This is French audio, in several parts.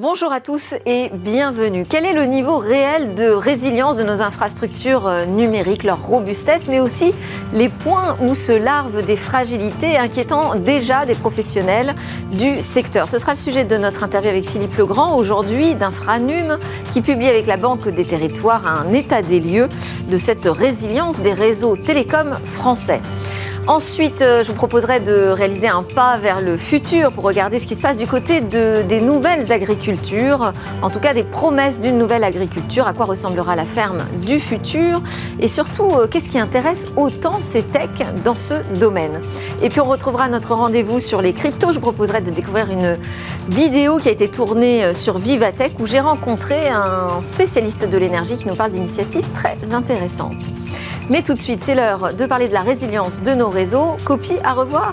Bonjour à tous et bienvenue. Quel est le niveau réel de résilience de nos infrastructures euh, numériques, leur robustesse, mais aussi les points où se larvent des fragilités inquiétant déjà des professionnels du secteur? Ce sera le sujet de notre interview avec Philippe Legrand, aujourd'hui d'Infranum, qui publie avec la Banque des Territoires un état des lieux de cette résilience des réseaux télécoms français. Ensuite, euh, je vous proposerai de réaliser un pas vers le futur pour regarder ce qui se passe du côté de, des nouvelles agricultures, en tout cas des promesses d'une nouvelle agriculture, à quoi ressemblera la ferme du futur? Et surtout euh, qu'est-ce qui intéresse autant ces techs dans ce domaine? Et puis on retrouvera notre rendez-vous sur les cryptos. Je vous proposerai de découvrir une vidéo qui a été tournée euh, sur Vivatech où j'ai rencontré un spécialiste de l'énergie qui nous parle d'initiatives très intéressantes. Mais tout de suite, c'est l'heure de parler de la résilience de nos Copie à revoir.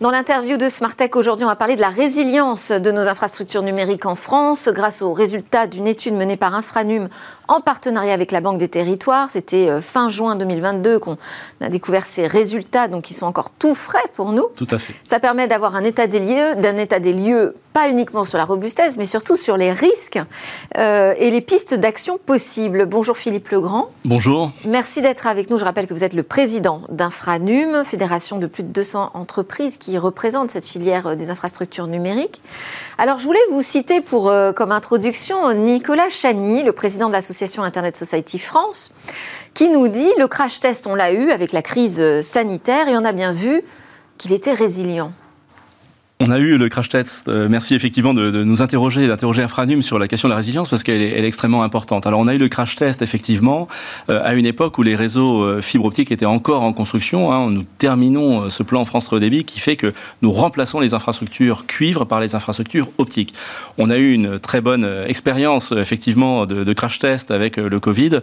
Dans l'interview de Smartech aujourd'hui, on va parler de la résilience de nos infrastructures numériques en France grâce aux résultats d'une étude menée par Infranum en partenariat avec la Banque des Territoires. C'était euh, fin juin 2022 qu'on a découvert ces résultats, donc ils sont encore tout frais pour nous. Tout à fait. Ça permet d'avoir un état des lieux, d'un état des lieux pas uniquement sur la robustesse, mais surtout sur les risques euh, et les pistes d'action possibles. Bonjour Philippe Legrand. Bonjour. Merci d'être avec nous. Je rappelle que vous êtes le président d'Infranum, fédération de plus de 200 entreprises qui représente cette filière euh, des infrastructures numériques. Alors je voulais vous citer pour, euh, comme introduction Nicolas Chani, le président de l'association Internet Society France, qui nous dit le crash test, on l'a eu avec la crise sanitaire et on a bien vu qu'il était résilient. On a eu le crash test. Euh, merci effectivement de, nous interroger, d'interroger Infranum sur la question de la résilience parce qu'elle est, extrêmement importante. Alors on a eu le crash test effectivement euh, à une époque où les réseaux euh, fibre optique étaient encore en construction. Hein. nous terminons ce plan France Très débit qui fait que nous remplaçons les infrastructures cuivre par les infrastructures optiques. On a eu une très bonne expérience effectivement de, de, crash test avec le Covid.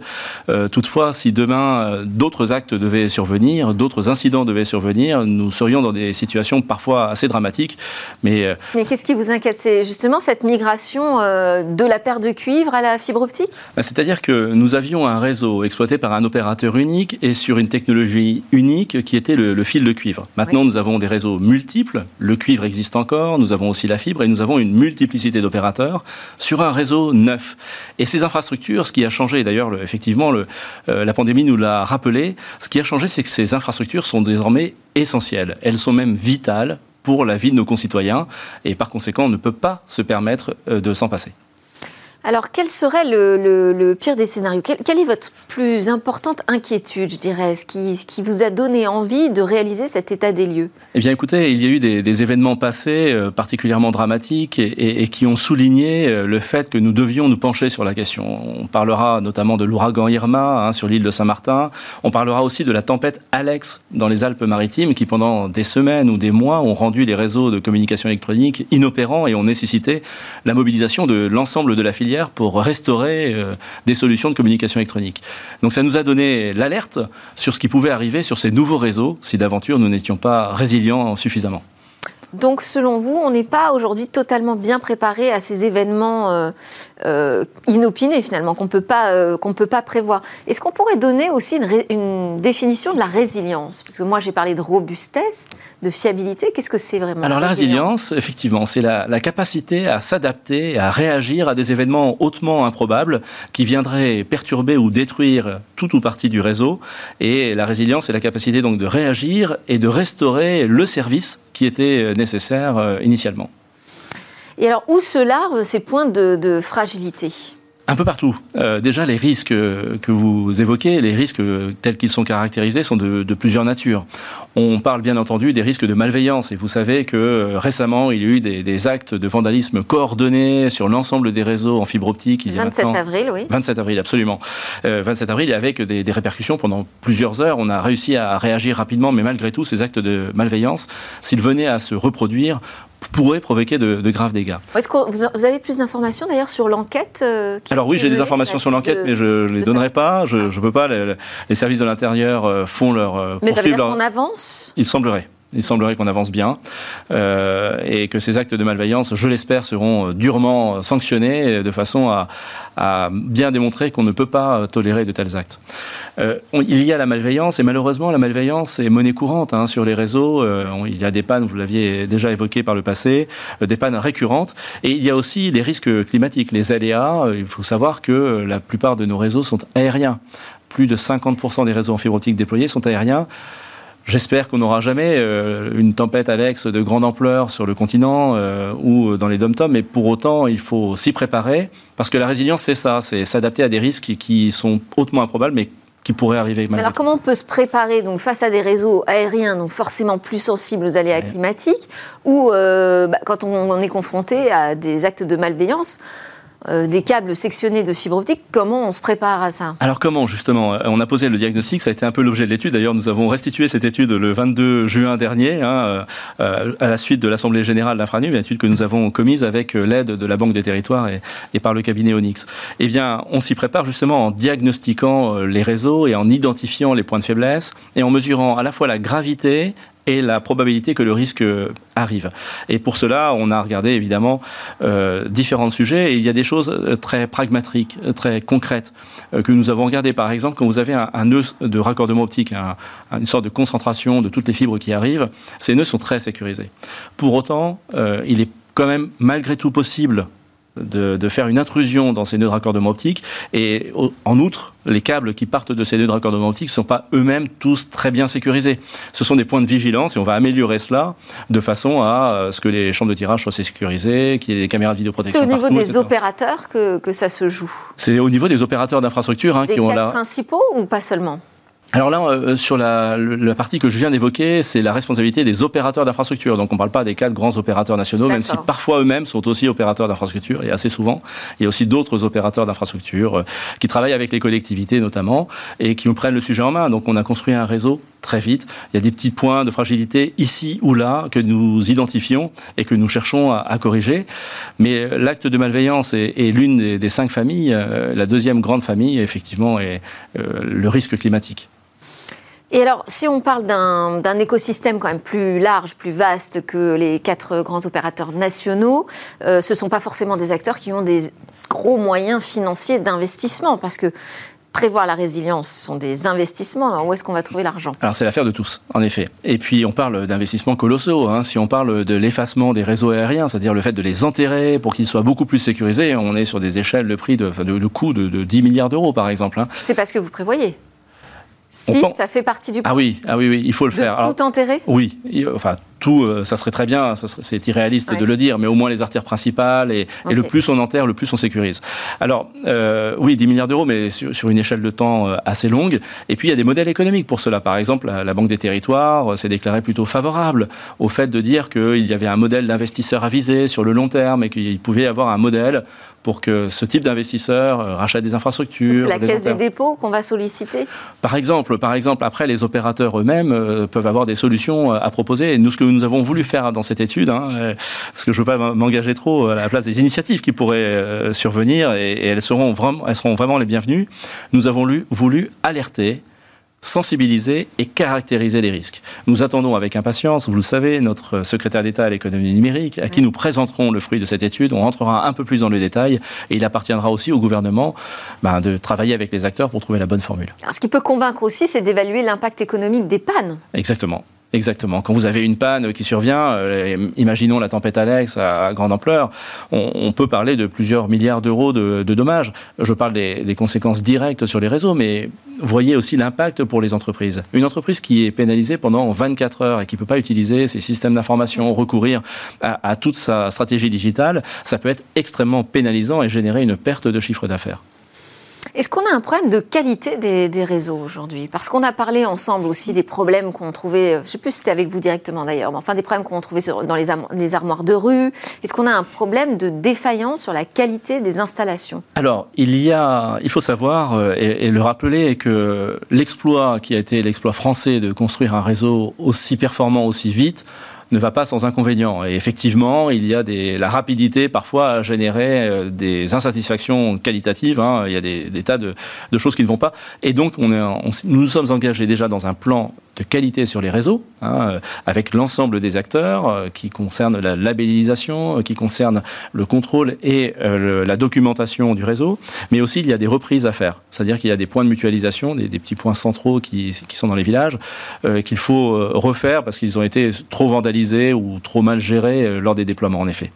toutefois, si demain d'autres actes devaient survenir, d'autres incidents devaient survenir, nous serions dans des situations parfois assez dramatiques mais, euh, Mais qu'est-ce qui vous inquiète? C'est justement cette migration euh, de la paire de cuivre à la fibre optique? Bah, C'est-à-dire que nous avions un réseau exploité par un opérateur unique et sur une technologie unique qui était le, fil de cuivre. Maintenant, nous avons des réseaux multiples. Le cuivre existe encore, nous avons aussi la fibre et nous avons une multiplicité d'opérateurs sur un réseau neuf. Et ces infrastructures, ce qui a changé, d'ailleurs, effectivement, le, euh, la pandémie nous l'a rappelé, ce qui a changé, c'est que ces infrastructures sont désormais essentielles. Elles sont même vitales pour la vie de nos concitoyens et par conséquent on ne peut pas se permettre euh, de s'en passer. Alors, quel serait le, pire des scénarios quelle, est votre plus importante inquiétude, je dirais, ce qui, vous a donné envie de réaliser cet état des lieux? Eh bien, écoutez, il y a eu des, événements passés euh, particulièrement dramatiques et, qui ont souligné euh, le fait que nous devions nous pencher sur la question. On parlera notamment de l'ouragan Irma hein, sur l'île de Saint-Martin. On parlera aussi de la tempête Alex dans les Alpes-Maritimes qui, pendant des semaines ou des mois, ont rendu les réseaux de communication électronique inopérants et ont nécessité la mobilisation de l'ensemble de la filière pour restaurer euh, des solutions de communication électronique. Donc ça nous a donné l'alerte sur ce qui pouvait arriver sur ces nouveaux réseaux si d'aventure nous n'étions pas résilients suffisamment. Donc, selon vous, on n'est pas aujourd'hui totalement bien préparé à ces événements euh, euh, inopinés, finalement, qu'on euh, ne peut pas prévoir. Est-ce qu'on pourrait donner aussi une, définition de la résilience? Parce que moi, j'ai parlé de robustesse, de fiabilité. Qu'est-ce que c'est vraiment Alors, la résilience, effectivement, c'est la, la, capacité à s'adapter, à réagir à des événements hautement improbables qui viendraient perturber ou détruire tout ou partie du réseau. Et la résilience, c'est la capacité donc de réagir et de restaurer le service qui était euh, nécessaire euh, initialement. Et alors, où se larvent ces points de, fragilité? Un peu partout. Euh, déjà, les risques que vous évoquez, les risques tels qu'ils sont caractérisés, sont de, plusieurs natures. On parle bien entendu des risques de malveillance. Et vous savez que récemment, il y a eu des, actes de vandalisme coordonnés sur l'ensemble des réseaux en fibre optique. Il y a 27 avril, oui. 27 avril, absolument. 27 avril, avec des, des, répercussions pendant plusieurs heures. On a réussi à réagir rapidement, mais malgré tout, ces actes de malveillance, s'ils venaient à se reproduire, pourrait provoquer de, graves dégâts. Est-ce que vous avez plus d'informations d'ailleurs sur l'enquête euh, Alors oui, j'ai des informations sur l'enquête, mais je ne les donnerai pas. Je ne peux pas. Les, services de l'intérieur euh, font leur... Euh, mais ça veut dire qu'on avance Il semblerait. Il semblerait qu'on avance bien euh, et que ces actes de malveillance, je l'espère, seront durement sanctionnés de façon à, bien démontrer qu'on ne peut pas tolérer de tels actes. Euh, il y a la malveillance et malheureusement la malveillance est monnaie courante hein, sur les réseaux. Euh, il y a des pannes, vous l'aviez déjà évoqué par le passé, des pannes récurrentes et il y a aussi des risques climatiques, les aléas. Il faut savoir que la plupart de nos réseaux sont aériens. Plus de 50% des réseaux en fibre optique déployés sont aériens. J'espère qu'on n'aura jamais euh, une tempête Alex de grande ampleur sur le continent euh, ou dans les dom mais pour autant, il faut s'y préparer, parce que la résilience, c'est ça, c'est s'adapter à des risques qui sont hautement improbables, mais qui pourraient arriver. Alors comment on peut se préparer donc face à des réseaux aériens donc forcément plus sensibles aux aléas climatiques ou euh, bah, quand on, est confronté à des actes de malveillance euh, des câbles sectionnés de fibre optique, comment on se prépare à ça Alors comment justement On a posé le diagnostic, ça a été un peu l'objet de l'étude. D'ailleurs, nous avons restitué cette étude le 22 juin dernier, hein, euh, à la suite de l'Assemblée générale d'Infranum, une étude que nous avons commise avec euh, l'aide de la Banque des territoires et, par le cabinet Onyx. Eh bien, on s'y prépare justement en diagnostiquant les réseaux et en identifiant les points de faiblesse et en mesurant à la fois la gravité et la probabilité que le risque arrive. Et pour cela, on a regardé évidemment euh, différents sujets et il y a des choses euh, très pragmatiques, euh, très concrètes que nous avons regardées. Par exemple, quand vous avez un, nœud de raccordement optique, une sorte de concentration de toutes les fibres qui arrivent, ces nœuds sont très sécurisés. Pour autant, il est quand même malgré tout possible de, faire une intrusion dans ces nœuds de raccordement optique. Et en outre, les câbles qui partent de ces nœuds de raccordement optique ne sont pas eux-mêmes tous très bien sécurisés. Ce sont des points de vigilance et on va améliorer cela de façon à euh, ce que les chambres de tirage soient sécurisées, qu'il y ait des caméras de vidéoprotection. C'est au niveau des opérateurs que, que, ça se joue? C'est au niveau des opérateurs d'infrastructure hein, qui ont là. principaux ou pas seulement? Alors là, euh, sur la, partie que je viens d'évoquer, c'est la responsabilité des opérateurs d'infrastructure. Donc on ne parle pas des quatre grands opérateurs nationaux, même si parfois eux-mêmes sont aussi opérateurs d'infrastructure, et assez souvent. Il y a aussi d'autres opérateurs d'infrastructure euh, qui travaillent avec les collectivités notamment, et qui nous prennent le sujet en main. Donc on a construit un réseau très vite. Il y a des petits points de fragilité ici ou là que nous identifions et que nous cherchons à, corriger. Mais euh, l'acte de malveillance est, l'une des, cinq familles. la deuxième grande famille, effectivement, est le risque climatique. Et alors, si on parle d'un écosystème quand même plus large, plus vaste que les quatre grands opérateurs nationaux, euh, ce ne sont pas forcément des acteurs qui ont des gros moyens financiers d'investissement, parce que prévoir la résilience sont des investissements. Alors où est-ce qu'on va trouver l'argent? Alors c'est l'affaire de tous, en effet. Et puis on parle d'investissements colossaux. Hein. Si on parle de l'effacement des réseaux aériens, c'est-à-dire le fait de les enterrer pour qu'ils soient beaucoup plus sécurisés, on est sur des échelles de prix de, de, coût de, 10 milliards d'euros par exemple. Hein. C'est parce que vous prévoyez si ça fait partie du Ah oui, ah oui, oui, il faut le de faire. Tout enterrer Oui, enfin tout, euh, ça serait très bien, c'est irréaliste de le dire, mais au moins les artères principales, et, le plus on enterre, le plus on sécurise. Alors, euh, oui, 10 milliards d'euros, mais sur, une échelle de temps euh, assez longue. Et puis, il y a des modèles économiques pour cela. Par exemple, la, Banque des Territoires s'est déclarée plutôt favorable au fait de dire qu'il y avait un modèle d'investisseur avisé sur le long terme et qu'il pouvait y avoir un modèle pour que ce type d'investisseur rachète des infrastructures. C'est la caisse des dépôts qu'on va solliciter? Par exemple, par exemple, après, les opérateurs eux-mêmes peuvent avoir des solutions à proposer. Et nous, ce que nous avons voulu faire dans cette étude, hein, euh, parce que je ne veux pas m'engager trop à la place des initiatives qui pourraient euh, survenir, et, elles, seront vraiment, elles seront vraiment les bienvenues. Nous avons voulu alerter sensibiliser et caractériser les risques. Nous attendons avec impatience, vous le savez, notre secrétaire d'État à l'économie numérique, à qui nous présenterons le fruit de cette étude. On rentrera un peu plus dans le détail et il appartiendra aussi au gouvernement ben, de travailler avec les acteurs pour trouver la bonne formule. ce qui peut convaincre aussi, c'est d'évaluer l'impact économique des pannes. Exactement. Exactement. Quand vous avez une panne qui survient, euh, imaginons la tempête Alex à, grande ampleur, on, peut parler de plusieurs milliards d'euros de, dommages. Je parle des, conséquences directes sur les réseaux, mais voyez aussi l'impact pour les entreprises. Une entreprise qui est pénalisée pendant 24 heures et qui ne peut pas utiliser ses systèmes d'information, recourir à, à toute sa stratégie digitale, ça peut être extrêmement pénalisant et générer une perte de chiffre d'affaires. Est-ce qu'on a un problème de qualité des, réseaux aujourd'hui? Parce qu'on a parlé ensemble aussi des problèmes qu'on trouvait, je ne sais plus si c'était avec vous directement d'ailleurs, mais enfin des problèmes qu'on trouvait dans les, armoires de rue. Est-ce qu'on a un problème de défaillance sur la qualité des installations? Alors, il y a, il faut savoir euh, et, le rappeler que l'exploit qui a été l'exploit français de construire un réseau aussi performant, aussi vite, ne va pas sans inconvénients. Et effectivement, il y a des, la rapidité parfois à générer euh, des insatisfactions qualitatives. Hein. Il y a des, tas de, choses qui ne vont pas. Et donc, on est, nous nous sommes engagés déjà dans un plan de qualité sur les réseaux, hein, avec l'ensemble des acteurs qui concernent la labellisation, qui concernent le contrôle et la documentation du réseau, mais aussi il y a des reprises à faire, c'est-à-dire qu'il y a des points de mutualisation, des, petits points centraux qui sont dans les villages, qu'il faut refaire parce qu'ils ont été trop vandalisés ou trop mal gérés lors des déploiements en effet.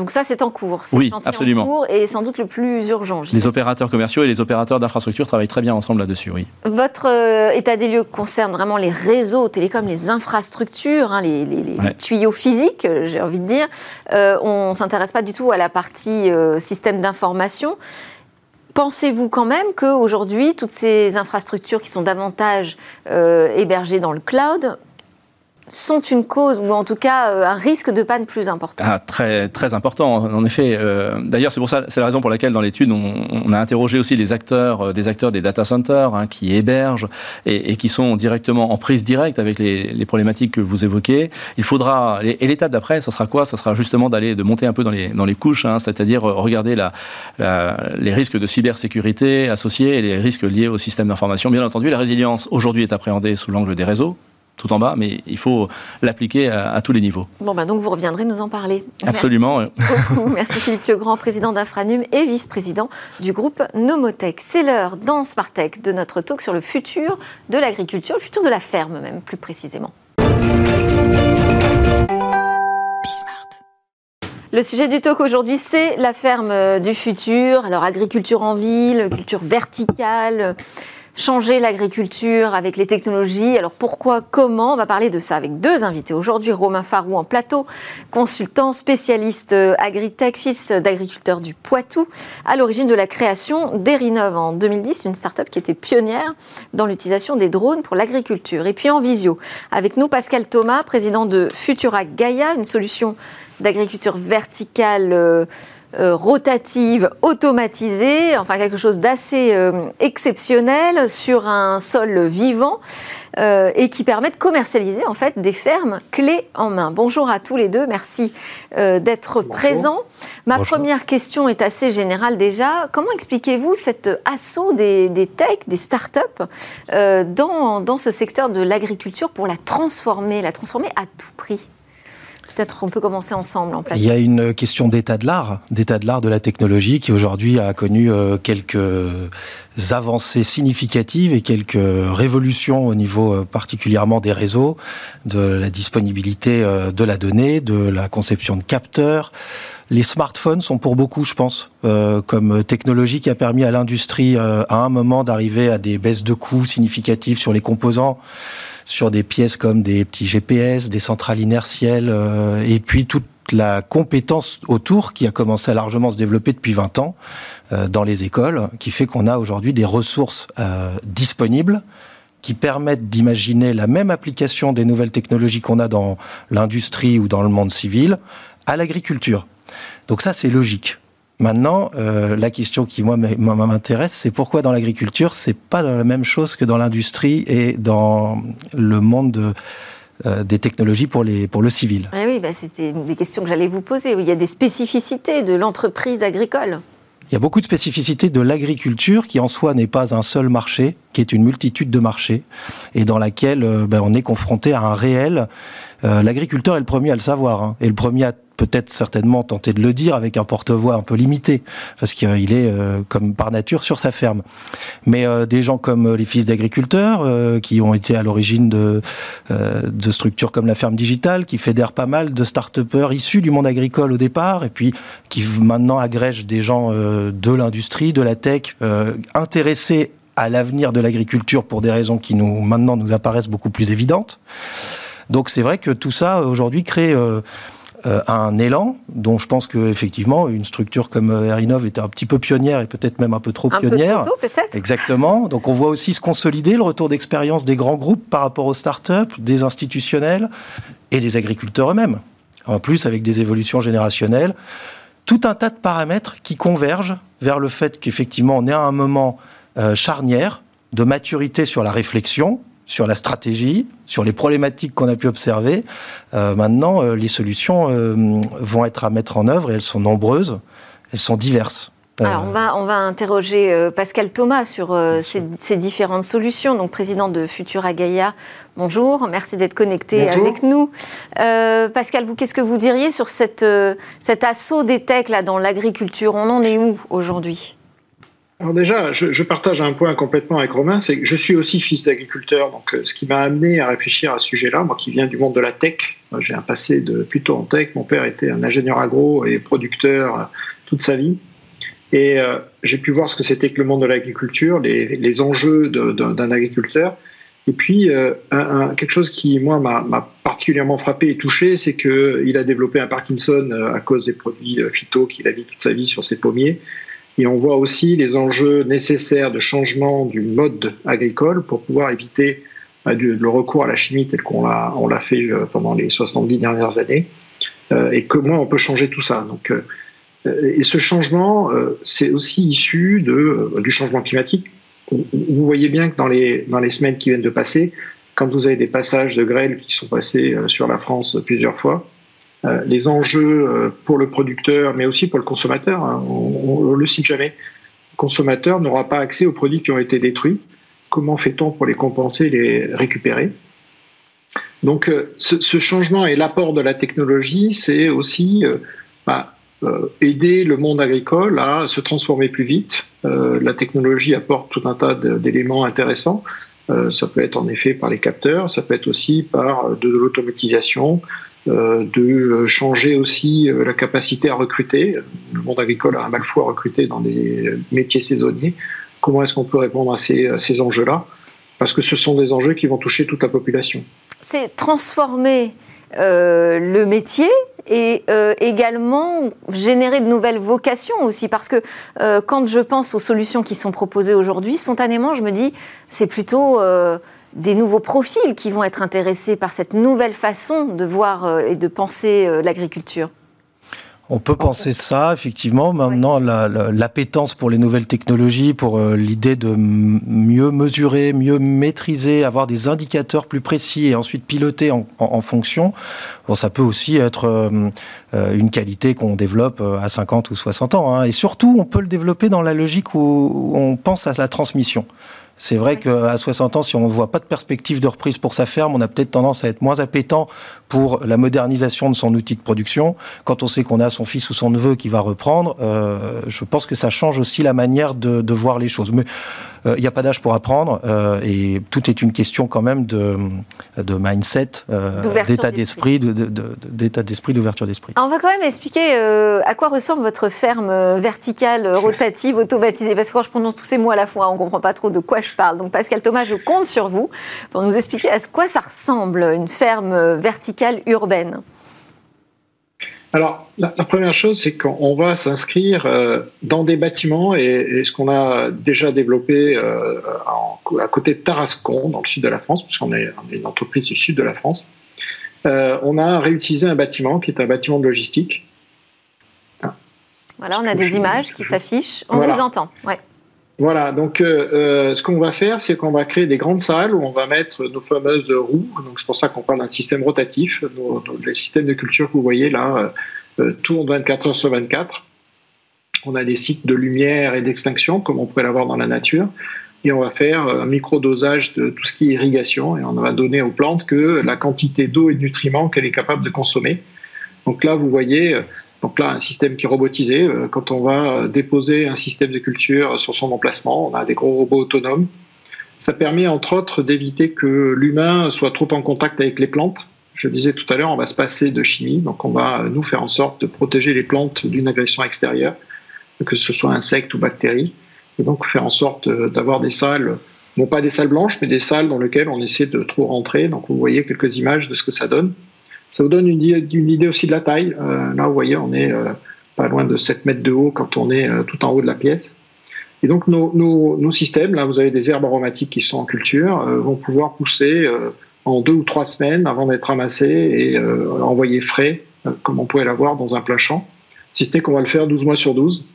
Donc ça, c'est en cours. Oui, absolument. En cours et sans doute le plus urgent. Les opérateurs commerciaux et les opérateurs d'infrastructures travaillent très bien ensemble là-dessus, oui. Votre euh, état des lieux concerne vraiment les réseaux télécoms, les infrastructures, hein, les, tuyaux physiques, euh, j'ai envie de dire. Euh, on ne s'intéresse pas du tout à la partie système d'information. Pensez-vous quand même qu'aujourd'hui, toutes ces infrastructures qui sont davantage hébergées dans le cloud sont une cause, ou en tout cas euh, un risque de panne plus important ah, Très, très important, en effet. Euh, d'ailleurs, c'est pour ça, c'est la raison pour laquelle dans l'étude, on, a interrogé aussi les acteurs, euh, des acteurs des data centers hein, qui hébergent et, qui sont directement en prise directe avec les, problématiques que vous évoquez. Il faudra, et l'étape d'après, ça sera quoi? Ça sera justement d'aller, de monter un peu dans les, couches, hein, c'est-à-dire regarder les risques de cybersécurité associés et les risques liés au système d'information. Bien entendu, la résilience aujourd'hui est appréhendée sous l'angle des réseaux, tout en bas, mais il faut l'appliquer à, tous les niveaux. Bon, bah donc vous reviendrez nous en parler. Absolument. Merci, Merci Philippe Legrand, président d'Infranum et vice-président du groupe Nomotech. C'est l'heure dans Smartech de notre talk sur le futur de l'agriculture, le futur de la ferme même plus précisément. Le sujet du talk aujourd'hui, c'est la ferme du futur. Alors, agriculture en ville, culture verticale, changer l'agriculture avec les technologies. Alors pourquoi, comment On va parler de ça avec deux invités. Aujourd'hui, Romain Farou en plateau, consultant spécialiste euh, agritech, fils d'agriculteur du Poitou, à l'origine de la création d'Erinov en 2010, une start-up qui était pionnière dans l'utilisation des drones pour l'agriculture. Et puis en visio, avec nous Pascal Thomas, président de Futura Gaia, une solution d'agriculture verticale. Euh, euh, rotative, automatisée, enfin quelque chose d'assez euh, exceptionnel sur un sol vivant euh, et qui permet de commercialiser en fait des fermes clés en main. Bonjour à tous les deux, merci d'être présents. Ma première question est assez générale déjà. Comment expliquez-vous cet assaut des, des techs, des startups dans, dans ce secteur de l'agriculture pour la transformer, la transformer à tout prix? Peut-être on peut commencer ensemble en Il y a une question d'état de l'art, d'état de l'art de la technologie qui aujourd'hui a connu euh, quelques avancées significatives et quelques révolutions au niveau euh, particulièrement des réseaux, de la disponibilité euh, de la donnée, de la conception de capteurs. Les smartphones sont pour beaucoup, je pense, comme technologie qui a permis à l'industrie à un moment d'arriver à des baisses de coûts significatives sur les composants sur des pièces comme des petits GPS, des centrales inertielles, euh, et puis toute la compétence autour qui a commencé à largement se développer depuis 20 ans euh, dans les écoles, qui fait qu'on a aujourd'hui des ressources euh, disponibles qui permettent d'imaginer la même application des nouvelles technologies qu'on a dans l'industrie ou dans le monde civil à l'agriculture. Donc ça, c'est logique. Maintenant, euh, la question qui moi m'intéresse, c'est pourquoi dans l'agriculture, c'est pas la même chose que dans l'industrie et dans le monde euh, des technologies pour, les, pour le civil. Ah oui, bah c'était des questions que j'allais vous poser. Il y a des spécificités de l'entreprise agricole. Il y a beaucoup de spécificités de l'agriculture qui en soi n'est pas un seul marché, qui est une multitude de marchés et dans laquelle euh, ben, on est confronté à un réel. L'agriculteur est le premier à le savoir hein, et le premier à peut-être certainement tenter de le dire avec un porte-voix un peu limité, parce qu'il est euh, comme par nature sur sa ferme. Mais euh, des gens comme euh, les fils d'agriculteurs, qui ont été à l'origine de, de structures comme la ferme digitale, qui fédèrent pas mal de start-upers issus du monde agricole au départ, et puis qui maintenant agrègent des gens de l'industrie, de la tech, intéressés à l'avenir de l'agriculture pour des raisons qui nous maintenant nous apparaissent beaucoup plus évidentes. Donc c'est vrai que tout ça aujourd'hui crée euh, un élan dont je pense qu'effectivement, une structure comme euh, Erinov était un petit peu pionnière et peut-être même un peu trop pionnière. Un peu trop tôt, peut-être. Exactement. Donc on voit aussi se consolider le retour d'expérience des grands groupes par rapport aux startups, des institutionnels et des agriculteurs eux-mêmes. En plus, avec des évolutions générationnelles. Tout un tas de paramètres qui convergent vers le fait qu'effectivement, on est à un moment euh, charnière de maturité sur la réflexion, sur la stratégie, sur les problématiques qu'on a pu observer. Euh, maintenant, euh, les solutions euh, vont être à mettre en œuvre et elles sont nombreuses, elles sont diverses. Alors on va, on va interroger Pascal Thomas sur ces, différentes solutions. Donc président de Futura Gaia, bonjour, merci d'être connecté avec nous. Pascal, vous, qu'est-ce que vous diriez sur cette, cet assaut des techs là, dans l'agriculture? On en est où aujourd'hui? Alors déjà, je, partage un point complètement avec Romain, c'est que je suis aussi fils d'agriculteur, donc euh, ce qui m'a amené à réfléchir à ce sujet-là, moi qui viens du monde de la tech, j'ai un passé de plutôt en tech, mon père était un ingénieur agro et producteur euh, toute sa vie, et euh, j'ai pu voir ce que c'était que le monde de l'agriculture, les, enjeux d'un agriculteur, et puis quelque chose qui moi m'a particulièrement frappé et touché, c'est qu'il a développé un Parkinson à cause des produits phyto qu'il a vu toute sa vie sur ses pommiers. Et on voit aussi les enjeux nécessaires de changement du mode agricole pour pouvoir éviter euh, le recours à la chimie tel qu'on l'a, fait euh, pendant les 70 dernières années, euh, et comment on peut changer tout ça. Donc, et ce changement, c'est aussi issu de, du changement climatique. Vous voyez bien que dans les, dans les semaines qui viennent de passer, quand vous avez des passages de grêle qui sont passés sur la France plusieurs fois, les enjeux euh, pour le producteur, mais aussi pour le consommateur. Hein, on ne le cite jamais. Le consommateur n'aura pas accès aux produits qui ont été détruits. Comment fait-on pour les compenser les récupérer? Donc euh, ce, changement et l'apport de la technologie, c'est aussi bah, aider le monde agricole à se transformer plus vite. la technologie apporte tout un tas d'éléments intéressants. ça peut être en effet par les capteurs, ça peut être aussi par de l'automatisation, euh, de changer aussi euh, la capacité à recruter. Le monde agricole a un mal fou à recruter dans des métiers saisonniers. Comment est-ce qu'on peut répondre à ces, ces enjeux-là? Parce que ce sont des enjeux qui vont toucher toute la population. C'est transformer euh, le métier et également générer de nouvelles vocations aussi. Parce que quand je pense aux solutions qui sont proposées aujourd'hui, spontanément, je me dis, c'est plutôt des nouveaux profils qui vont être intéressés par cette nouvelle façon de voir euh, et de penser euh, l'agriculture on peut penser ça, effectivement. Maintenant, l'appétence pour les nouvelles technologies, pour euh, l'idée de mieux mesurer, mieux maîtriser, avoir des indicateurs plus précis et ensuite piloter en, fonction, bon, ça peut aussi être une qualité qu'on développe à 50 ou 60 ans. Hein. Et surtout, on peut le développer dans la logique où on pense à la transmission. C'est vrai qu'à 60 ans, si on ne voit pas de perspective de reprise pour sa ferme, on a peut-être tendance à être moins appétant pour la modernisation de son outil de production. Quand on sait qu'on a son fils ou son neveu qui va reprendre, euh, je pense que ça change aussi la manière de, de voir les choses. Mais il euh, n'y a pas d'âge pour apprendre euh, et tout est une question quand même de, de mindset, euh, d'état d'esprit, d'état d'esprit, d'ouverture d'esprit. On va quand même expliquer à quoi ressemble votre ferme verticale, rotative, automatisée. Parce que quand je prononce tous ces mots à la fois, on ne comprend pas trop de quoi je parle. Donc Pascal Thomas, je compte sur vous pour nous expliquer à quoi ça ressemble une ferme verticale urbaine. Alors, la, première chose, c'est qu'on va s'inscrire euh, dans des bâtiments et, ce qu'on a déjà développé euh, à côté de Tarascon, dans le sud de la France, puisqu'on est, est, une entreprise du sud de la France. Euh, on a réutilisé un bâtiment qui est un bâtiment de logistique. Voilà, on a des images qui s'affichent. On vous entend. Ouais. Voilà, donc ce qu'on va faire, c'est qu'on va créer des grandes salles où on va mettre nos fameuses roues. Donc c'est pour ça qu'on parle d'un système rotatif. Nos, les systèmes de culture que vous voyez là euh, tournent 24 heures sur 24. On a des cycles de lumière et d'extinction comme on pourrait l'avoir dans la nature. Et on va faire un micro-dosage de tout ce qui est irrigation et on va donner aux plantes que la quantité d'eau et de nutriments qu'elle est capable de consommer. Donc là, vous voyez, euh, donc là, un système qui est robotisé. Euh, quand on va déposer un système de culture sur son emplacement, on a des gros robots autonomes. Ça permet entre autres d'éviter que l'humain soit trop en contact avec les plantes. Je disais tout à l'heure, on va se passer de chimie, donc on va nous faire en sorte de protéger les plantes d'une agression extérieure, que ce soit insectes ou bactéries, et donc faire en sorte d'avoir des salles, non pas des salles blanches, mais des salles dans lesquelles on essaie de trop rentrer. Donc vous voyez quelques images de ce que ça donne. Ça vous donne une, idée aussi de la taille. Euh, là, vous voyez, on est euh, pas loin de 7 mètres de haut quand on est euh, tout en haut de la pièce. Et donc nos, systèmes, là vous avez des herbes aromatiques qui sont en culture, vont pouvoir pousser en deux ou trois semaines avant d'être ramassés et envoyés frais, comme on pourrait l'avoir dans un plein champ. Si ce n'est qu'on va le faire 12 mois sur 12.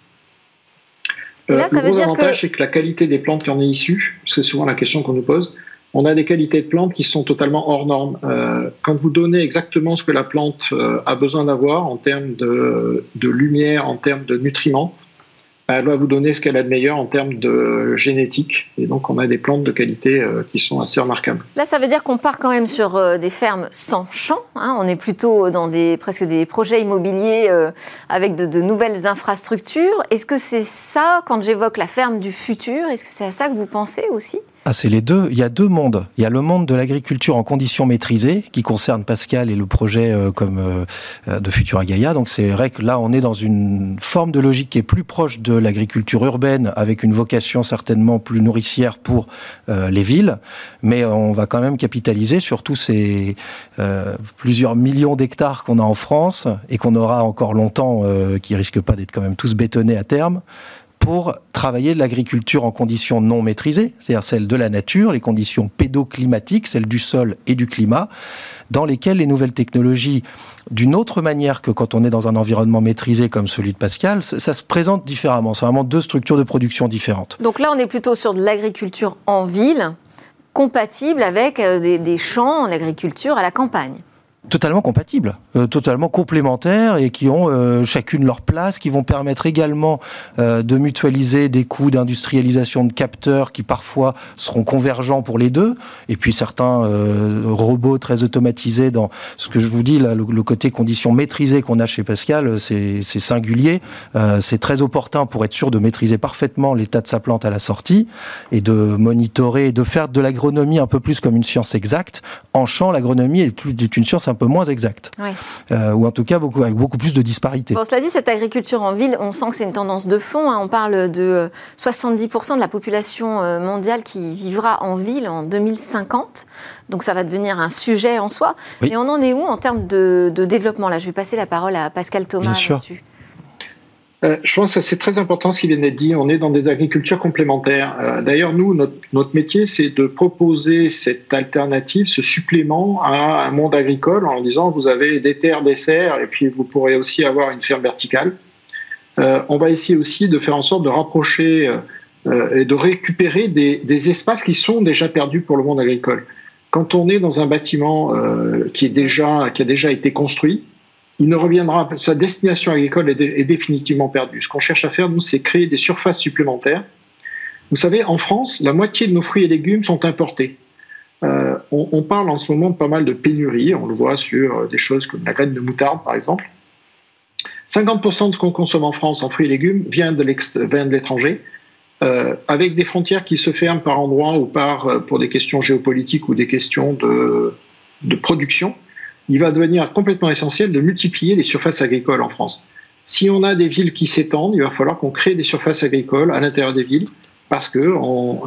là, ça le gros avantage, que... c'est que la qualité des plantes qui en est issue, c'est souvent la question qu'on nous pose, on a des qualités de plantes qui sont totalement hors normes. Euh, quand vous donnez exactement ce que la plante euh, a besoin d'avoir en termes de, lumière, en termes de nutriments, elle va vous donner ce qu'elle a de meilleur en termes de génétique. Et donc, on a des plantes de qualité euh, qui sont assez remarquables. Là, ça veut dire qu'on part quand même sur des fermes sans champs. Hein. On est plutôt dans des, presque des projets immobiliers avec de, de, nouvelles infrastructures. Est-ce que c'est ça, quand j'évoque la ferme du futur, est-ce que c'est à ça que vous pensez aussi? Ah, c'est les deux. Il y a deux mondes. Il y a le monde de l'agriculture en conditions maîtrisées, qui concerne Pascal et le projet euh, comme euh, de Futura Gaia. Donc c'est vrai que là, on est dans une forme de logique qui est plus proche de l'agriculture urbaine, avec une vocation certainement plus nourricière pour euh, les villes. Mais on va quand même capitaliser sur tous ces plusieurs millions d'hectares qu'on a en France et qu'on aura encore longtemps, qui risquent pas d'être quand même tous bétonnés à terme pour travailler de l'agriculture en conditions non maîtrisées, c'est-à-dire celles de la nature, les conditions pédoclimatiques, celles du sol et du climat, dans lesquelles les nouvelles technologies, d'une autre manière que quand on est dans un environnement maîtrisé comme celui de Pascal, ça, se présente différemment. C'est vraiment deux structures de production différentes. Donc là, on est plutôt sur de l'agriculture en ville, compatible avec euh, des, des champs, l'agriculture à la campagne totalement compatibles, euh, totalement complémentaires et qui ont euh, chacune leur place, qui vont permettre également euh, de mutualiser des coûts d'industrialisation de capteurs qui parfois seront convergents pour les deux. Et puis certains robots très automatisés dans ce que je vous dis, là, le, côté conditions maîtrisées qu'on a chez Pascal, c'est singulier. c'est très opportun pour être sûr de maîtriser parfaitement l'état de sa plante à la sortie et de monitorer, de faire de l'agronomie un peu plus comme une science exacte. En champ, l'agronomie est, est une science un un peu moins exact. Euh, ou en tout cas beaucoup, avec beaucoup plus de disparités. Bon, cela dit, cette agriculture en ville, on sent que c'est une tendance de fond. Hein. On parle de 70% euh, de la population euh, mondiale qui vivra en ville en 2050. Donc ça va devenir un sujet en soi. Et on en est où en termes de, développement? Là, je vais passer la parole à Pascal Thomas là-dessus. Euh, je pense que c'est très important ce qu'il vient d'être dit. On est dans des agricultures complémentaires. Euh, d'ailleurs, nous, notre, métier, c'est de proposer cette alternative, ce supplément à un monde agricole en disant vous avez des terres, des serres, et puis vous pourrez aussi avoir une ferme verticale. Euh, on va essayer aussi de faire en sorte de rapprocher et de récupérer des, espaces qui sont déjà perdus pour le monde agricole. Quand on est dans un bâtiment qui, est déjà, qui a déjà été construit, il ne reviendra, sa destination agricole est, définitivement perdue. Ce qu'on cherche à faire, nous, c'est créer des surfaces supplémentaires. Vous savez, en France, la moitié de nos fruits et légumes sont importés. Euh, on, parle en ce moment de pas mal de pénuries, on le voit sur euh, des choses comme la graine de moutarde, par exemple. 50% de ce qu'on consomme en France en fruits et légumes vient de l'étranger, euh, avec des frontières qui se ferment par endroits ou par, pour des questions géopolitiques ou des questions de, de production il va devenir complètement essentiel de multiplier les surfaces agricoles en France. Si on a des villes qui s'étendent, il va falloir qu'on crée des surfaces agricoles à l'intérieur des villes parce que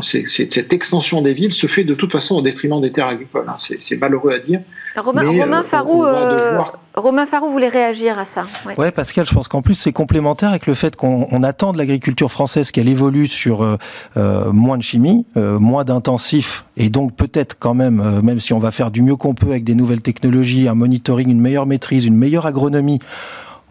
cette extension des villes se fait de toute façon au détriment des terres agricoles. Hein. C'est malheureux à dire. Romain, Romain, euh, Farou, euh, Romain, Farou, voulait réagir à ça. Oui, ouais, Pascal, je pense qu'en plus c'est complémentaire avec le fait qu'on attend de l'agriculture française qu'elle évolue sur euh, moins de chimie, moins d'intensif, et donc peut-être quand même, même si on va faire du mieux qu'on peut avec des nouvelles technologies, un monitoring, une meilleure maîtrise, une meilleure agronomie,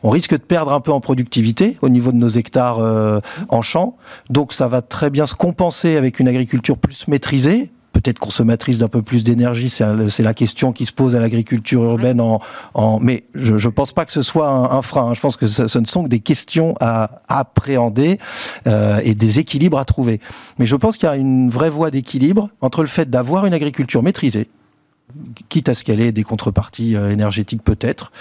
on risque de perdre un peu en productivité au niveau de nos hectares euh, en champ. Donc ça va très bien se compenser avec une agriculture plus maîtrisée, peut-être consommatrice d'un peu plus d'énergie, c'est la question qui se pose à l'agriculture urbaine. En, mais je ne pense pas que ce soit un, frein. Hein. Je pense que ce, ne sont que des questions à appréhender euh, et des équilibres à trouver. Mais je pense qu'il y a une vraie voie d'équilibre entre le fait d'avoir une agriculture maîtrisée, quitte à ce qu'elle ait des contreparties euh, énergétiques peut-être,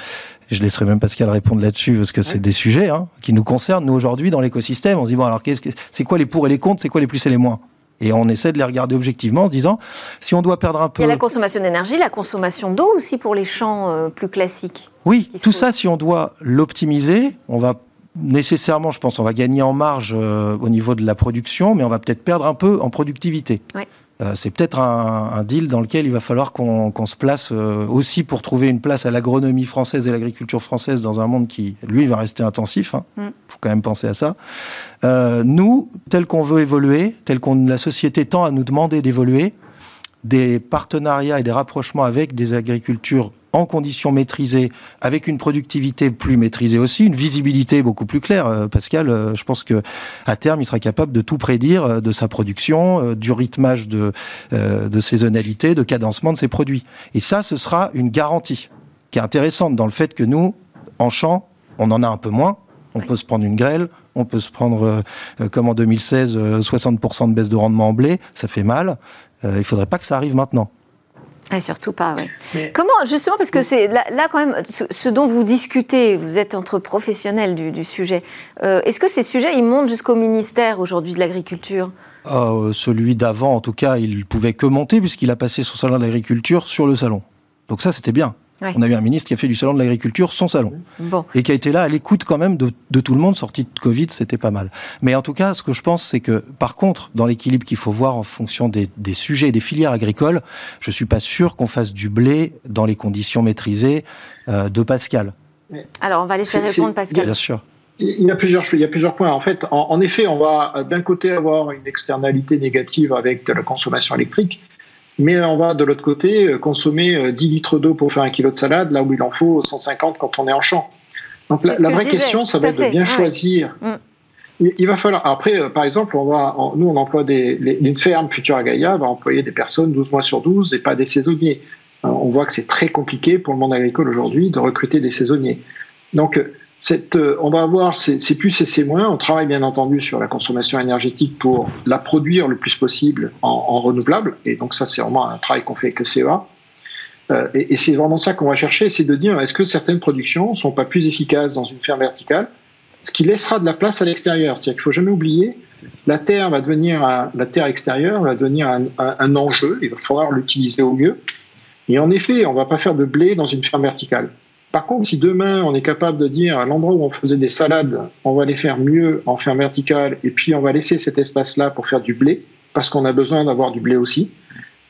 je laisserai même Pascal répondre là-dessus parce que c'est des sujets hein, qui nous concernent nous aujourd'hui dans l'écosystème. On se dit bon alors que c'est quoi les pour et les contre, c'est quoi les plus et les moins? Et on essaie de les regarder objectivement en se disant si on doit perdre un peu. Il y a la consommation d'énergie, la consommation d'eau aussi pour les champs euh, plus classiques. Oui, tout ça, si on doit l'optimiser, on va nécessairement, je pense, on va gagner en marge euh, au niveau de la production, mais on va peut-être perdre un peu en productivité. Oui. Euh, c'est peut-être un, deal dans lequel il va falloir qu'on se place euh, aussi pour trouver une place à l'agronomie française et l'agriculture française dans un monde qui, lui, va rester intensif. Il hein. mm. faut quand même penser à ça. Euh, nous, tel qu'on veut évoluer, tel qu'on la société tend à nous demander d'évoluer, des partenariats et des rapprochements avec des agricultures en conditions maîtrisées, avec une productivité plus maîtrisée aussi, une visibilité beaucoup plus claire. Euh, Pascal, euh, je pense que à terme, il sera capable de tout prédire euh, de sa production, du rythmage de, de saisonnalité, de cadencement de ses produits. Et ça, ce sera une garantie qui est intéressante dans le fait que nous, en champ, on en a un peu moins. On peut se prendre une grêle, On peut se prendre, comme en 2016, 60% de baisse de rendement en blé. Ça fait mal. Il faudrait pas que ça arrive maintenant. Et surtout pas, oui. Comment, justement, parce que c'est là, quand même, ce, dont vous discutez, vous êtes entre professionnels du, sujet, est-ce que ces sujets, ils montent jusqu'au ministère aujourd'hui de l'Agriculture? Euh, celui d'avant, en tout cas, il pouvait que monter puisqu'il a passé son salon de l'agriculture sur le salon. Donc ça, c'était bien. On a eu un ministre qui a fait du salon de l'agriculture son salon. Et qui a été là à l'écoute quand même de, tout le monde, sorti de Covid, c'était pas mal. Mais en tout cas, ce que je pense, c'est que par contre, dans l'équilibre qu'il faut voir en fonction des, sujets et des filières agricoles, je suis pas sûr qu'on fasse du blé dans les conditions maîtrisées euh, de Pascal. Alors, on va laisser répondre Pascal. Bien sûr. Il y a plusieurs il y a plusieurs points. En fait, en, effet, on va euh, d'un côté avoir une externalité négative avec de la consommation électrique, mais on va de l'autre côté euh, consommer 10 euh, litres d'eau pour faire un kilo de salade, là où il en faut 150 quand on est en champ. Donc la, vraie question, ça va être de bien choisir. Mm. Il, va falloir. Après, par exemple, on va, nous, on emploie des, une ferme future à Gaïa va employer des personnes 12 mois sur 12 et pas des saisonniers. on voit que c'est très compliqué pour le monde agricole aujourd'hui de recruter des saisonniers. Donc, euh, on va avoir ces, plus et ces moins. On travaille bien entendu sur la consommation énergétique pour la produire le plus possible en, renouvelable. Et donc ça, c'est vraiment un travail qu'on fait avec le CEA. Euh, et, c'est vraiment ça qu'on va chercher, c'est de dire est-ce que certaines productions ne sont pas plus efficaces dans une ferme verticale, ce qui laissera de la place à l'extérieur. C'est-à-dire qu'il faut jamais oublier, la terre va devenir la terre extérieure va devenir un, un enjeu. Il va falloir l'utiliser au mieux. Et en effet, on ne va pas faire de blé dans une ferme verticale. Par contre, si demain on est capable de dire à l'endroit où on faisait des salades, on va les faire mieux en ferme verticale et puis on va laisser cet espace-là pour faire du blé, parce qu'on a besoin d'avoir du blé aussi,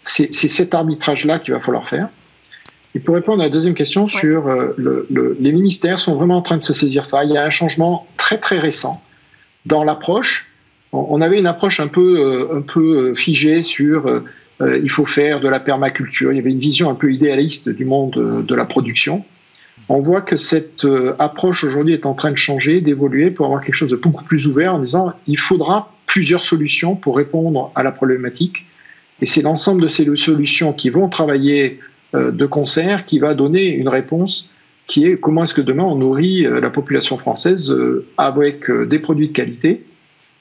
c'est cet arbitrage-là qu'il va falloir faire. Et pour répondre à la deuxième question sur euh, le, les ministères sont vraiment en train de se saisir ça. Il y a un changement très très récent dans l'approche. On avait une approche un peu, euh, un peu euh, figée sur il faut faire de la permaculture. Il y avait une vision un peu idéaliste du monde de la production on voit que cette euh, approche aujourd'hui est en train de changer, d'évoluer pour avoir quelque chose de beaucoup plus ouvert en disant il faudra plusieurs solutions pour répondre à la problématique. Et c'est l'ensemble de ces solutions qui vont travailler euh, de concert qui va donner une réponse qui est comment est-ce que demain on nourrit euh, la population française avec des produits de qualité,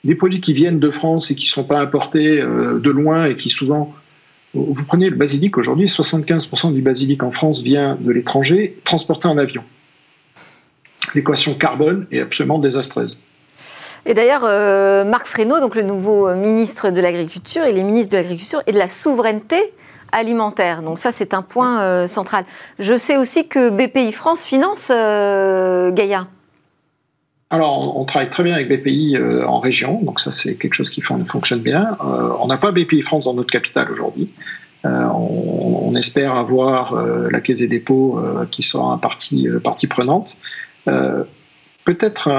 des produits qui viennent de France et qui ne sont pas importés de loin et qui souvent vous prenez le basilic aujourd'hui, 75% du basilic en France vient de l'étranger, transporté en avion. L'équation carbone est absolument désastreuse. Et d'ailleurs, euh, Marc Fesneau, donc le nouveau ministre de l'Agriculture, il est ministre de l'Agriculture et de la souveraineté alimentaire. Donc ça, c'est un point euh, central. Je sais aussi que BPI France finance euh, Gaïa. Alors, on, travaille très bien avec BPI euh, en région, donc ça c'est quelque chose qui fonctionne bien. Euh, on n'a pas BPI France dans notre capitale aujourd'hui. Euh, on, espère avoir la Caisse des dépôts qui sera un partie, partie prenante. Peut-être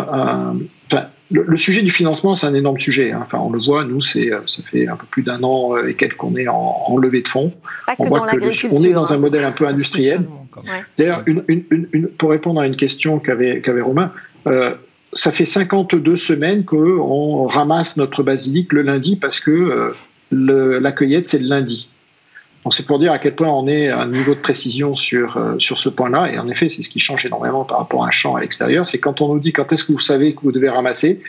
le, sujet du financement, c'est un énorme sujet. Hein. Enfin, on le voit, nous, c'est, ça fait un peu plus d'un an et quelques qu'on est en, levée de fonds. on voit que on est dans un modèle un peu industriel. D'ailleurs, pour répondre à une question qu'avait, qu'avait Romain, ça fait 52 semaines qu'on ramasse notre basilic le lundi parce que euh, la cueillette, c'est le lundi. c'est pour dire à quel point on est à un niveau de précision sur, euh, sur ce point-là. Et en effet, c'est ce qui change énormément par rapport à un champ à l'extérieur. C'est quand on nous dit quand est-ce que vous savez que vous devez ramasser,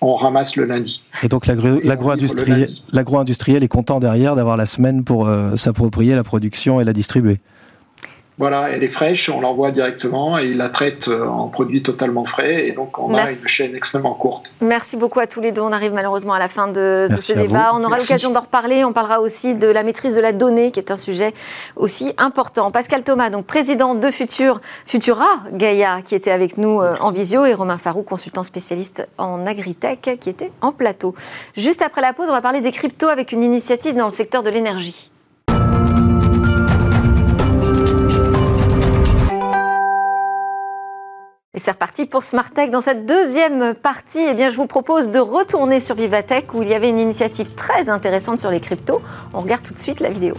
on ramasse le lundi. Et donc l'agro-industriel est content derrière d'avoir la semaine pour euh, s'approprier la production et la distribuer. Voilà, elle est fraîche, on l'envoie directement et il la traite euh, en produit totalement frais et donc on a une chaîne extrêmement courte. Merci beaucoup à tous les deux. On arrive malheureusement à la fin de, ce débat. On aura l'occasion d'en reparler. On parlera aussi de la maîtrise de la donnée qui est un sujet aussi important. Pascal Thomas, donc président de Futur, Futura Gaïa, qui était avec nous euh, en visio et Romain Farou, consultant spécialiste en agritech, qui était en plateau. Juste après la pause, on va parler des cryptos avec une initiative dans le secteur de l'énergie. Et c'est reparti pour Tech. Dans cette deuxième partie, eh bien, je vous propose de retourner sur Vivatech où il y avait une initiative très intéressante sur les cryptos. On regarde tout de suite la vidéo.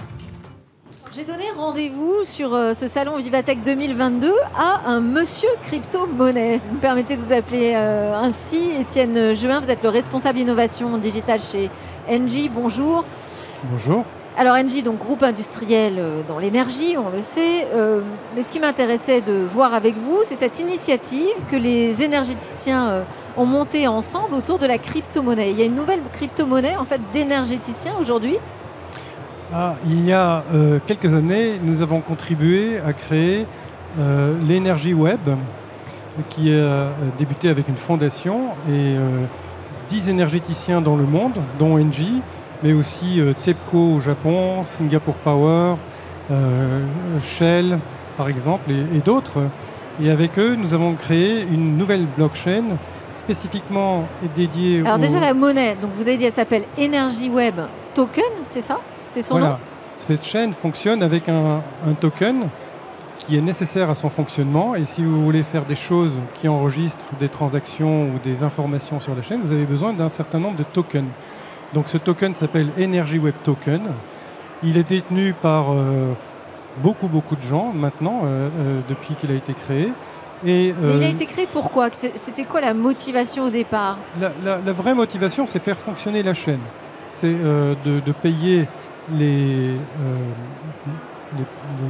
J'ai donné rendez-vous sur euh, ce salon Vivatech 2022 à un monsieur crypto-monnaie. Vous me permettez de vous appeler euh, ainsi, Étienne Juin. Vous êtes le responsable innovation digitale chez NJ. Bonjour. Bonjour. Alors Engie, donc groupe industriel euh, dans l'énergie, on le sait. Euh, mais ce qui m'intéressait de voir avec vous, c'est cette initiative que les énergéticiens euh, ont montée ensemble autour de la crypto-monnaie. Il y a une nouvelle crypto-monnaie en fait d'énergéticiens aujourd'hui. Ah, il y a quelques années, nous avons contribué à créer l'énergie web, qui a débuté avec une fondation et 10 énergéticiens dans le monde, dont Engie mais aussi euh, TEPCO au Japon, Singapore Power, euh, Shell par exemple, et, d'autres. Et avec eux, nous avons créé une nouvelle blockchain spécifiquement dédiée. Alors déjà la monnaie, donc vous avez dit, elle s'appelle Energy Web Token, c'est ça? C'est son nom? Cette chaîne fonctionne avec un, un, token qui est nécessaire à son fonctionnement. Et si vous voulez faire des choses qui enregistrent des transactions ou des informations sur la chaîne, vous avez besoin d'un certain nombre de tokens. Donc ce token s'appelle Energy Web Token. Il est détenu par euh, beaucoup beaucoup de gens maintenant euh, euh, depuis qu'il a été créé. Et, Mais il a été créé pourquoi? C'était quoi la motivation au départ? La, vraie motivation, c'est faire fonctionner la chaîne. C'est de, payer les,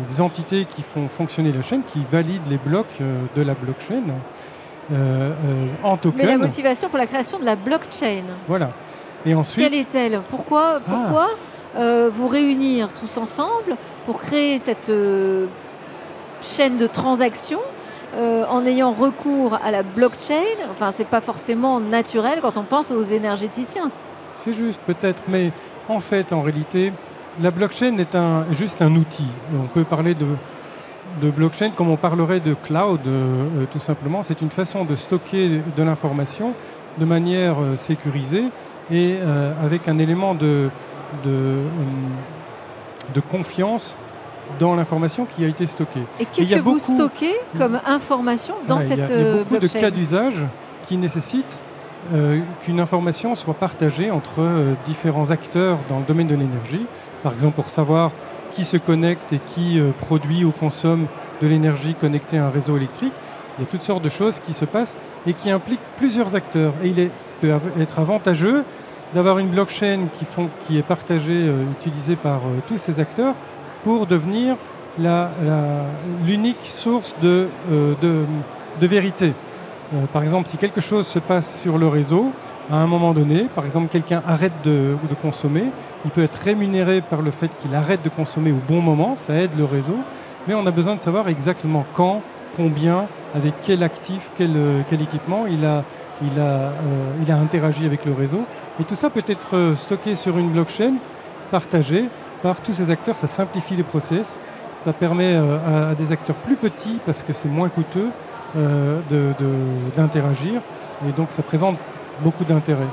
les, entités qui font fonctionner la chaîne, qui valident les blocs de la blockchain en token. Mais la motivation pour la création de la blockchain. Voilà. Quelle est-elle? Pourquoi, ah. pourquoi euh, vous réunir tous ensemble pour créer cette euh, chaîne de transactions euh, en ayant recours à la blockchain? Enfin, c'est pas forcément naturel quand on pense aux énergéticiens. C'est juste peut-être, mais en fait, en réalité, la blockchain est un, juste un outil. On peut parler de, de blockchain comme on parlerait de cloud, tout simplement. C'est une façon de stocker de l'information de manière sécurisée et euh, avec un élément de, de, de confiance dans l'information qui a été stockée. Et qu'est-ce que vous stockez comme information dans cette blockchain Il y a, beaucoup de cas d'usage qui nécessitent euh, qu'une information soit partagée entre euh, différents acteurs dans le domaine de l'énergie. Par exemple, pour savoir qui se connecte et qui produit ou consomme de l'énergie connectée à un réseau électrique. Il y a toutes sortes de choses qui se passent et qui impliquent plusieurs acteurs. Et il est, peut être avantageux d'avoir une blockchain qui, est partagée, euh, utilisée par euh, tous ces acteurs pour devenir l'unique source de, euh, de, vérité. par exemple, si quelque chose se passe sur le réseau, à un moment donné, par exemple, quelqu'un arrête de, de, consommer, il peut être rémunéré par le fait qu'il arrête de consommer au bon moment, ça aide le réseau, mais on a besoin de savoir exactement quand, combien, avec quel actif, quel, quel équipement il a, il, a, il a interagi avec le réseau. Et tout ça peut être euh, stocké sur une blockchain, partagée par tous ces acteurs. Ça simplifie les process. Ça permet euh, à, des acteurs plus petits, parce que c'est moins coûteux, euh, d'interagir. Et donc ça présente beaucoup d'intérêt.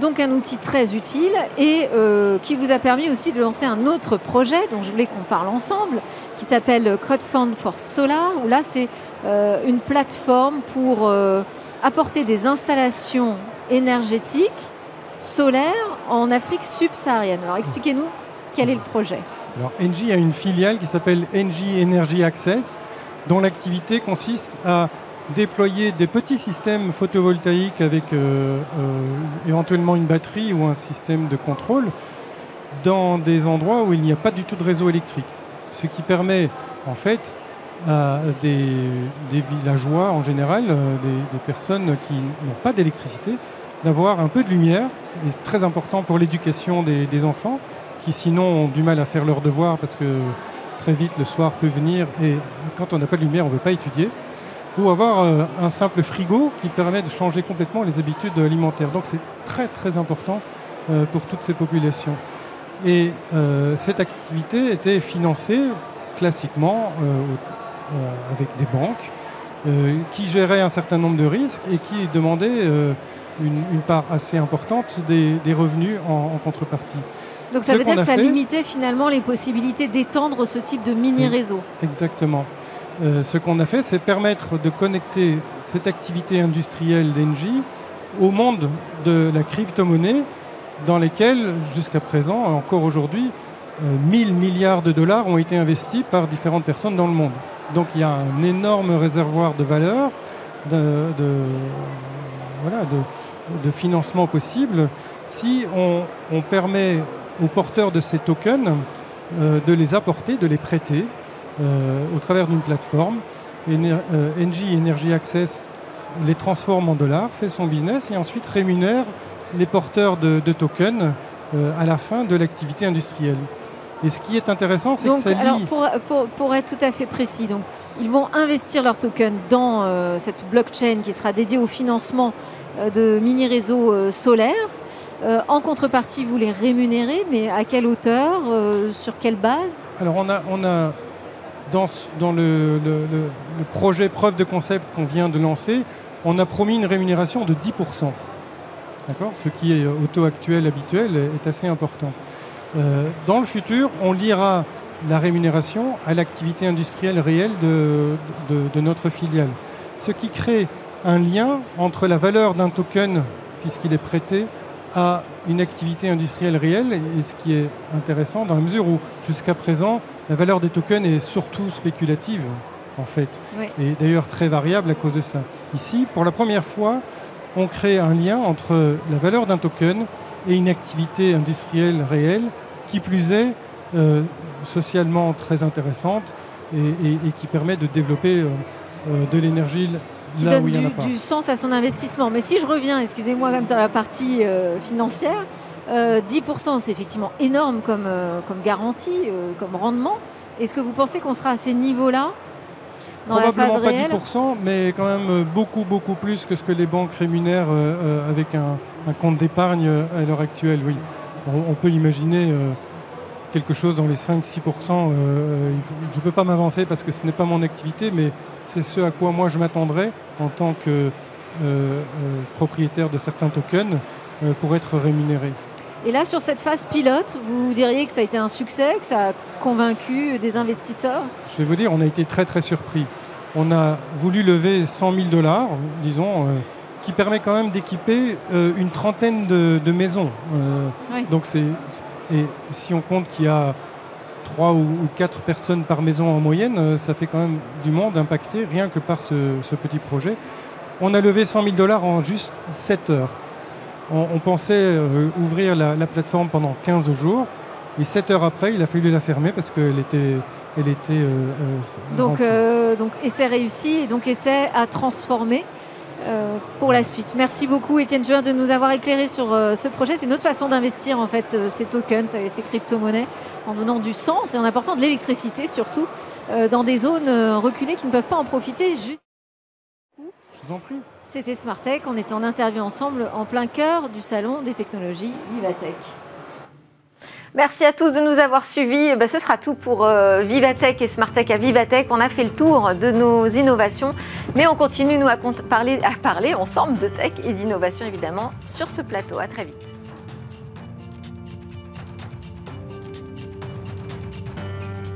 Donc un outil très utile et qui vous a permis aussi de lancer un autre projet dont je voulais qu'on parle ensemble, qui s'appelle Crowdfund for Solar, où là c'est une plateforme pour apporter des installations énergétiques solaire en Afrique subsaharienne. Alors expliquez-nous quel est le projet. Alors Engie a une filiale qui s'appelle Engie Energy Access, dont l'activité consiste à déployer des petits systèmes photovoltaïques avec euh, euh, éventuellement une batterie ou un système de contrôle dans des endroits où il n'y a pas du tout de réseau électrique. Ce qui permet en fait à des, villageois en général, euh, des personnes qui n'ont pas d'électricité, d'avoir un peu de lumière, est très important pour l'éducation des, enfants, qui sinon ont du mal à faire leurs devoirs parce que très vite le soir peut venir et quand on n'a pas de lumière, on ne peut pas étudier. Ou avoir euh, un simple frigo qui permet de changer complètement les habitudes alimentaires. Donc c'est très très important euh, pour toutes ces populations. Et euh, cette activité était financée classiquement avec des banques qui géraient un certain nombre de risques et qui demandaient une, part assez importante des, revenus en, contrepartie. Donc ça veut dire que ça limitait finalement les possibilités d'étendre ce type de mini-réseau. Exactement. Euh, ce qu'on a fait, c'est permettre de connecter cette activité industrielle d'Engie au monde de la crypto-monnaie, dans lesquelles, jusqu'à présent, encore aujourd'hui, 1000 euh, milliards de dollars ont été investis par différentes personnes dans le monde. Donc il y a un énorme réservoir de valeur, de, voilà, de, financement possible si on, permet aux porteurs de ces tokens de les apporter, de les prêter au travers d'une plateforme. NG Energy Access les transforme en dollars, fait son business et ensuite rémunère les porteurs de, tokens à la fin de l'activité industrielle. Et ce qui est intéressant, c'est que ça lie... Alors pour, pour, être tout à fait précis, donc, ils vont investir leurs tokens dans euh, cette blockchain qui sera dédiée au financement euh, de mini-réseaux euh, solaires. en contrepartie, vous les rémunérez, mais à quelle hauteur Sur quelle base? Alors on a, on a dans, dans le, le, projet preuve de concept qu'on vient de lancer, on a promis une rémunération de 10%. D'accord? Ce qui est au taux actuel habituel est assez important. Euh, dans le futur, on liera la rémunération à l'activité industrielle réelle de, notre filiale. Ce qui crée un lien entre la valeur d'un token, puisqu'il est prêté, à une activité industrielle réelle, et ce qui est intéressant dans la mesure où jusqu'à présent, la valeur des tokens est surtout spéculative, en fait, et d'ailleurs très variable à cause de ça. Ici, pour la première fois, on crée un lien entre la valeur d'un token et une activité industrielle réelle, qui plus est euh, socialement très intéressante et, qui permet de développer euh, euh, de l'énergie là où il y en a pas. du sens à son investissement. Mais si je reviens, excusez-moi, comme sur la partie financière, 10% c'est effectivement énorme comme, comme garantie, comme rendement. Est-ce que vous pensez qu'on sera à ces niveaux-là Probablement pas 10%, mais quand même beaucoup, beaucoup plus que ce que les banques rémunèrent avec un, un compte d'épargne à l'heure actuelle, oui. On, peut imaginer quelque chose dans les 5-6%. Euh, je ne peux pas m'avancer parce que ce n'est pas mon activité, mais c'est ce à quoi moi je m'attendrais en tant que euh, euh, propriétaire de certains tokens pour être rémunéré. Et là, sur cette phase pilote, vous diriez que ça a été un succès, que ça a convaincu des investisseurs? Je vais vous dire, on a été très très surpris. On a voulu lever 100 000 dollars, disons, qui permet quand même d'équiper une trentaine de, maisons. Donc c'est et si on compte qu'il y a 3 ou 4 personnes par maison en moyenne, euh, ça fait quand même du monde impacté rien que par ce, petit projet. On a levé 100 000 dollars en juste 7 heures. On, pensait euh, ouvrir la, plateforme pendant 15 jours. Et 7 heures après, il a fallu la fermer parce qu'elle était, elle était donc, donc essai réussi et donc essai à transformer euh, pour la suite. Merci beaucoup Étienne Juin de nous avoir éclairé sur euh, ce projet. C'est notre façon d'investir en fait euh, ces tokens, ces crypto-monnaies en donnant du sens et en apportant de l'électricité surtout dans des zones reculées qui ne peuvent pas en profiter. Juste... Je vous en prie. C'était Smartech. On est en interview ensemble en plein cœur du salon des technologies Vivatech. Merci à tous de nous avoir suivis. Eh ben, ce sera tout pour euh, Vivatech et Smartech à Vivatech. On a fait le tour de nos innovations, mais on continue nous à parler, à parler ensemble de tech et d'innovation évidemment sur ce plateau. À très vite.